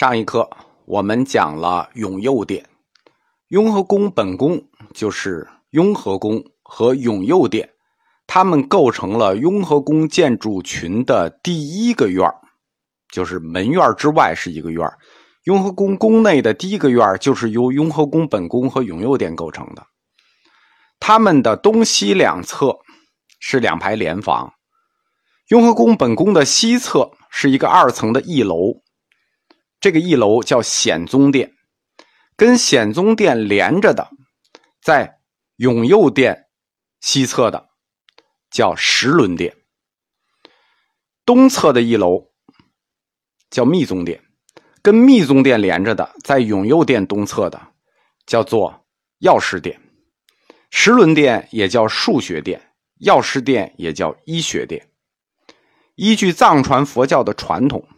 上一课我们讲了永佑殿，雍和宫本宫就是雍和宫和永佑殿，它们构成了雍和宫建筑群的第一个院就是门院之外是一个院雍和宫宫内的第一个院就是由雍和宫本宫和永佑殿构成的，它们的东西两侧是两排连房，雍和宫本宫的西侧是一个二层的翼楼。这个一楼叫显宗殿，跟显宗殿连着的，在永佑殿西侧的叫十轮殿。东侧的一楼叫密宗殿，跟密宗殿连着的，在永佑殿东侧的叫做药师殿。十轮殿也叫数学殿，药师殿也叫医学殿。依据藏传佛教的传统。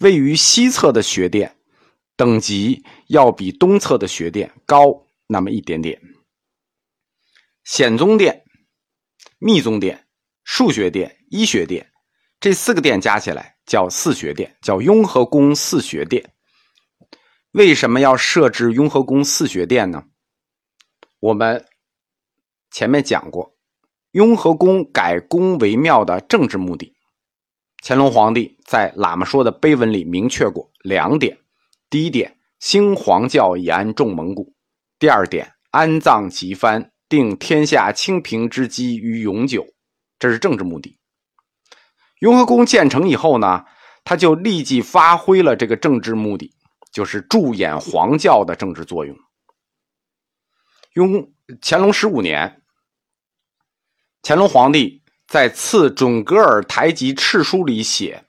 位于西侧的学殿，等级要比东侧的学殿高那么一点点。显宗殿、密宗殿、数学殿、医学殿这四个殿加起来叫四学殿，叫雍和宫四学殿。为什么要设置雍和宫四学殿呢？我们前面讲过，雍和宫改宫为庙的政治目的。乾隆皇帝在喇嘛说的碑文里明确过两点：第一点，兴皇教以安众蒙古；第二点，安葬吉藩，定天下清平之基于永久。这是政治目的。雍和宫建成以后呢，他就立即发挥了这个政治目的，就是助演皇教的政治作用。雍乾隆十五年，乾隆皇帝。在《赐准噶尔台吉敕书》里写：“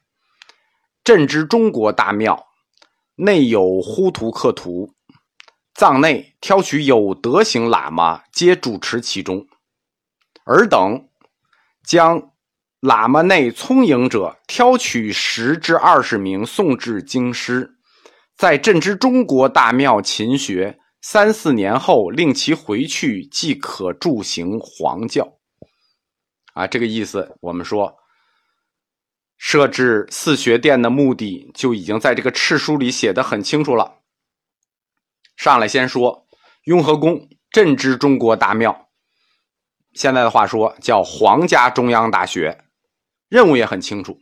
朕之中国大庙，内有呼图克图，藏内挑取有德行喇嘛，皆主持其中。尔等将喇嘛内聪颖者挑取十至二十名，送至京师，在朕之中国大庙勤学，三四年后令其回去，即可助行皇教。”啊，这个意思，我们说设置四学殿的目的就已经在这个敕书里写的很清楚了。上来先说雍和宫，朕之中国大庙，现在的话说叫皇家中央大学，任务也很清楚，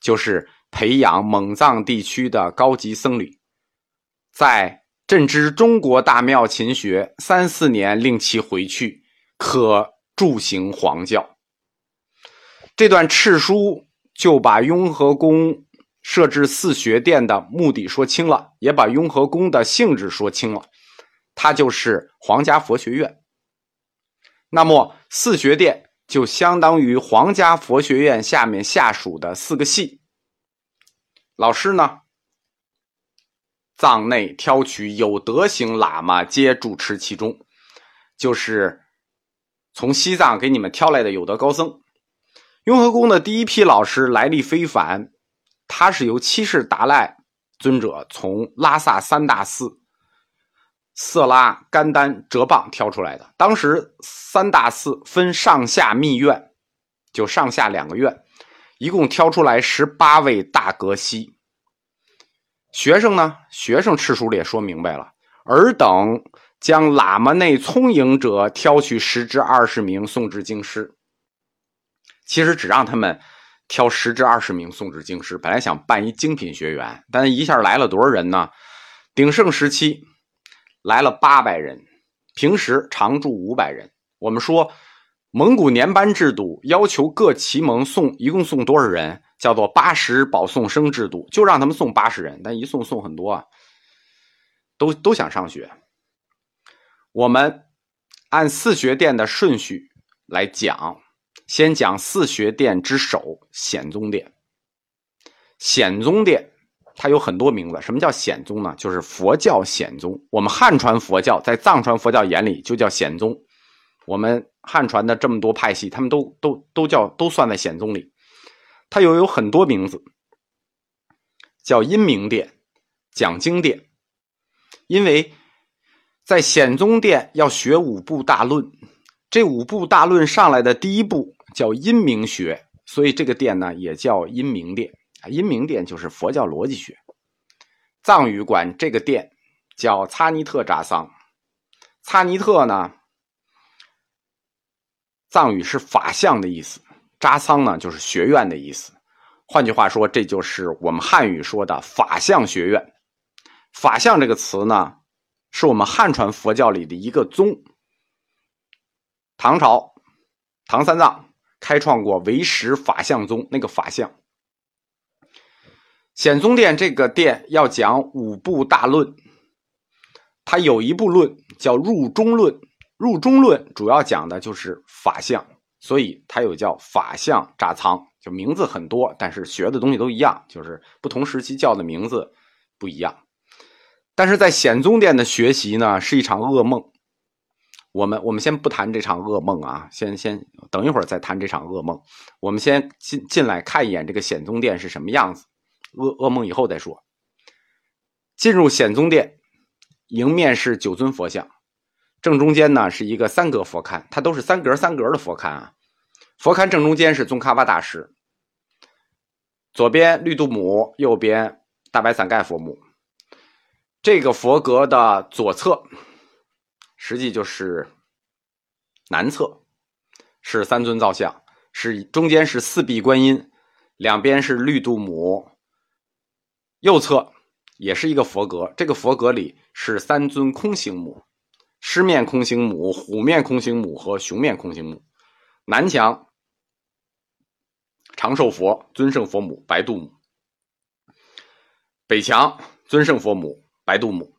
就是培养蒙藏地区的高级僧侣，在朕之中国大庙勤学三四年，令其回去，可助行皇教。这段敕书就把雍和宫设置四学殿的目的说清了，也把雍和宫的性质说清了。它就是皇家佛学院。那么四学殿就相当于皇家佛学院下面下属的四个系。老师呢，藏内挑取有德行喇嘛，皆主持其中，就是从西藏给你们挑来的有德高僧。雍和宫的第一批老师来历非凡，他是由七世达赖尊者从拉萨三大寺色拉、甘丹、哲蚌挑出来的。当时三大寺分上下密院，就上下两个院，一共挑出来十八位大格西。学生呢，学生赤书里也说明白了，尔等将喇嘛内聪颖者挑取十至二十名，送至京师。其实只让他们挑十至二十名送至京师，本来想办一精品学员，但一下来了多少人呢？鼎盛时期来了八百人，平时常住五百人。我们说蒙古年班制度要求各旗蒙送一共送多少人？叫做八十保送生制度，就让他们送八十人，但一送送很多啊，都都想上学。我们按四学殿的顺序来讲。先讲四学殿之首显宗殿。显宗殿它有很多名字。什么叫显宗呢？就是佛教显宗。我们汉传佛教在藏传佛教眼里就叫显宗。我们汉传的这么多派系，他们都都都叫都算在显宗里。它又有很多名字，叫阴明殿、讲经殿。因为在显宗殿要学五部大论，这五部大论上来的第一步。叫阴明学，所以这个殿呢也叫阴明殿啊。阴明殿就是佛教逻辑学。藏语管这个殿叫擦尼特扎桑。擦尼特呢，藏语是法相的意思，扎桑呢就是学院的意思。换句话说，这就是我们汉语说的法相学院。法相这个词呢，是我们汉传佛教里的一个宗。唐朝唐三藏开创过唯识法相宗，那个法相。显宗殿这个殿要讲五部大论，它有一部论叫入中论，入中论主要讲的就是法相，所以它又叫法相扎仓，就名字很多，但是学的东西都一样，就是不同时期叫的名字不一样。但是在显宗殿的学习呢，是一场噩梦。我们我们先不谈这场噩梦啊，先先等一会儿再谈这场噩梦。我们先进进来看一眼这个显宗殿是什么样子。噩噩梦以后再说。进入显宗殿，迎面是九尊佛像，正中间呢是一个三格佛龛，它都是三格三格的佛龛啊。佛龛正中间是宗喀巴大师，左边绿度母，右边大白伞盖佛母。这个佛阁的左侧，实际就是南侧，是三尊造像，是中间是四臂观音，两边是绿度母。右侧也是一个佛阁，这个佛阁里是三尊空行母：狮面空行母、虎面空行母和熊面空行母。南墙长寿佛、尊胜佛母、白度母；北墙尊胜佛母、白度母。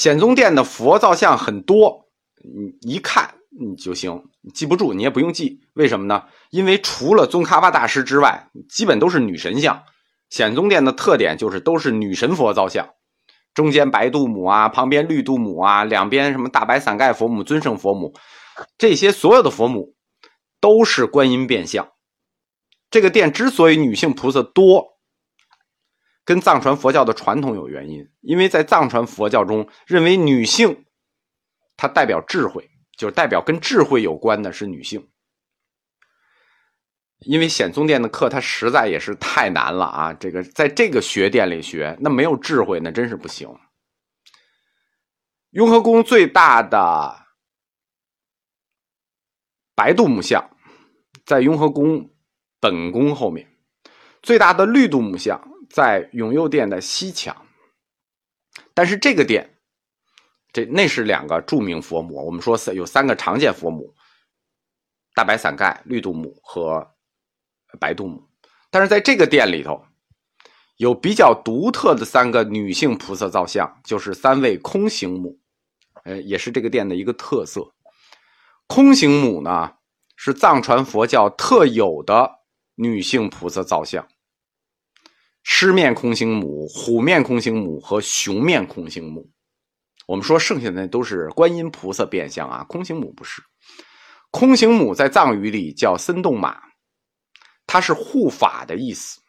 显宗殿的佛造像很多，你一看你就行，记不住你也不用记。为什么呢？因为除了宗喀巴大师之外，基本都是女神像。显宗殿的特点就是都是女神佛造像，中间白度母啊，旁边绿度母啊，两边什么大白伞盖佛母、尊胜佛母，这些所有的佛母都是观音变相。这个殿之所以女性菩萨多，跟藏传佛教的传统有原因，因为在藏传佛教中认为女性它代表智慧，就是代表跟智慧有关的是女性。因为显宗殿的课，它实在也是太难了啊！这个在这个学殿里学，那没有智慧，那真是不行。雍和宫最大的白度母像在雍和宫本宫后面，最大的绿度母像在永佑殿的西墙。但是这个殿，这那是两个著名佛母。我们说三有三个常见佛母：大白伞盖、绿度母和。白度母，但是在这个殿里头，有比较独特的三个女性菩萨造像，就是三位空行母，呃，也是这个殿的一个特色。空行母呢，是藏传佛教特有的女性菩萨造像。狮面空行母、虎面空行母和熊面空行母，我们说剩下的都是观音菩萨变相啊，空行母不是。空行母在藏语里叫森洞马。它是护法的意思，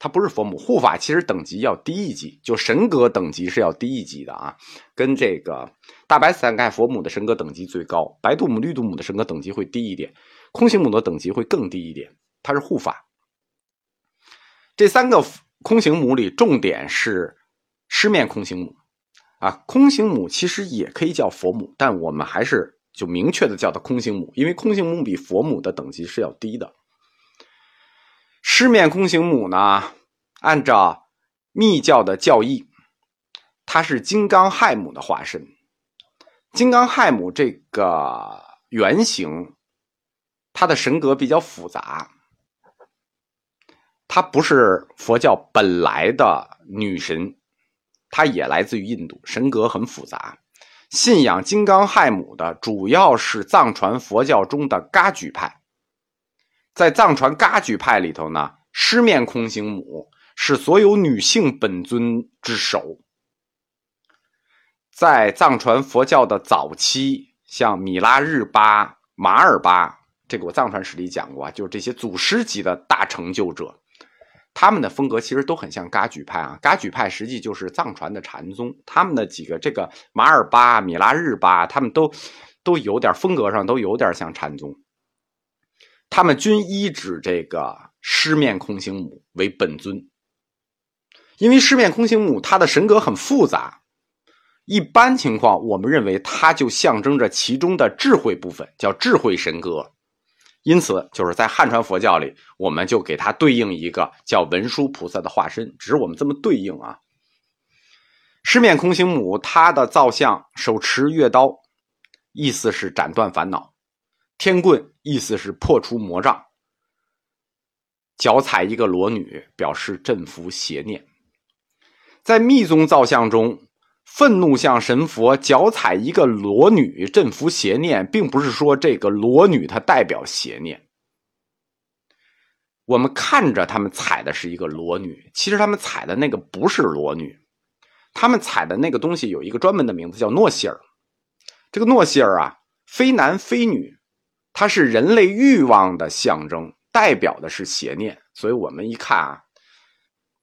它不是佛母。护法其实等级要低一级，就神格等级是要低一级的啊。跟这个大白伞盖佛母的神格等级最高，白度母、绿度母的神格等级会低一点，空行母的等级会更低一点。它是护法。这三个空行母里，重点是狮面空行母啊。空行母其实也可以叫佛母，但我们还是就明确的叫它空行母，因为空行母比佛母的等级是要低的。狮面空行母呢？按照密教的教义，它是金刚亥母的化身。金刚亥母这个原型，它的神格比较复杂，她不是佛教本来的女神，她也来自于印度，神格很复杂。信仰金刚亥母的主要是藏传佛教中的噶举派。在藏传噶举派里头呢，狮面空行母是所有女性本尊之首。在藏传佛教的早期，像米拉日巴、马尔巴，这个我藏传史里讲过啊，就是这些祖师级的大成就者，他们的风格其实都很像噶举派啊。噶举派实际就是藏传的禅宗，他们的几个这个马尔巴、米拉日巴，他们都都有点风格上都有点像禅宗。他们均依指这个狮面空行母为本尊，因为狮面空行母它的神格很复杂，一般情况我们认为它就象征着其中的智慧部分，叫智慧神格。因此，就是在汉传佛教里，我们就给它对应一个叫文殊菩萨的化身，只是我们这么对应啊。狮面空行母，它的造像手持月刀，意思是斩断烦恼；天棍，意思是破除魔障；脚踩一个裸女，表示镇服邪念。在密宗造像中，愤怒像神佛脚踩一个裸女，镇服邪念，并不是说这个裸女她代表邪念。我们看着他们踩的是一个裸女，其实他们踩的那个不是裸女。他们踩的那个东西有一个专门的名字，叫诺西尔。这个诺西尔啊，非男非女，它是人类欲望的象征，代表的是邪念。所以我们一看啊，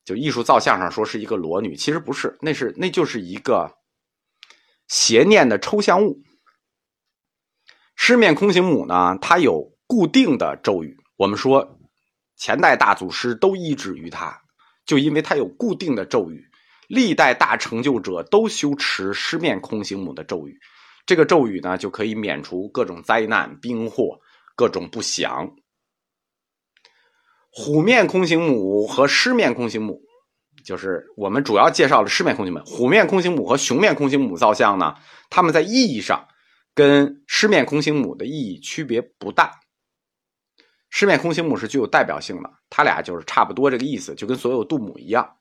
就艺术造像上说是一个裸女，其实不是，那是那就是一个邪念的抽象物。狮面空行母呢，它有固定的咒语。我们说前代大祖师都依止于它，就因为它有固定的咒语。历代大成就者都修持狮面空行母的咒语，这个咒语呢就可以免除各种灾难、兵祸、各种不祥。虎面空行母和狮面空行母，就是我们主要介绍的狮面空行母。虎面空行母和熊面空行母造像呢，它们在意义上跟狮面空行母的意义区别不大。狮面空行母是具有代表性的，它俩就是差不多这个意思，就跟所有度母一样。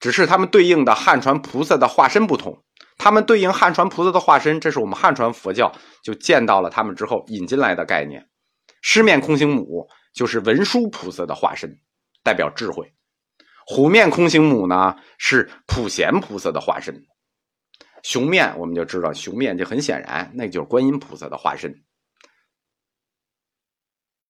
只是他们对应的汉传菩萨的化身不同，他们对应汉传菩萨的化身，这是我们汉传佛教就见到了他们之后引进来的概念。狮面空行母就是文殊菩萨的化身，代表智慧；虎面空行母呢是普贤菩萨的化身；熊面我们就知道，熊面就很显然，那就是观音菩萨的化身。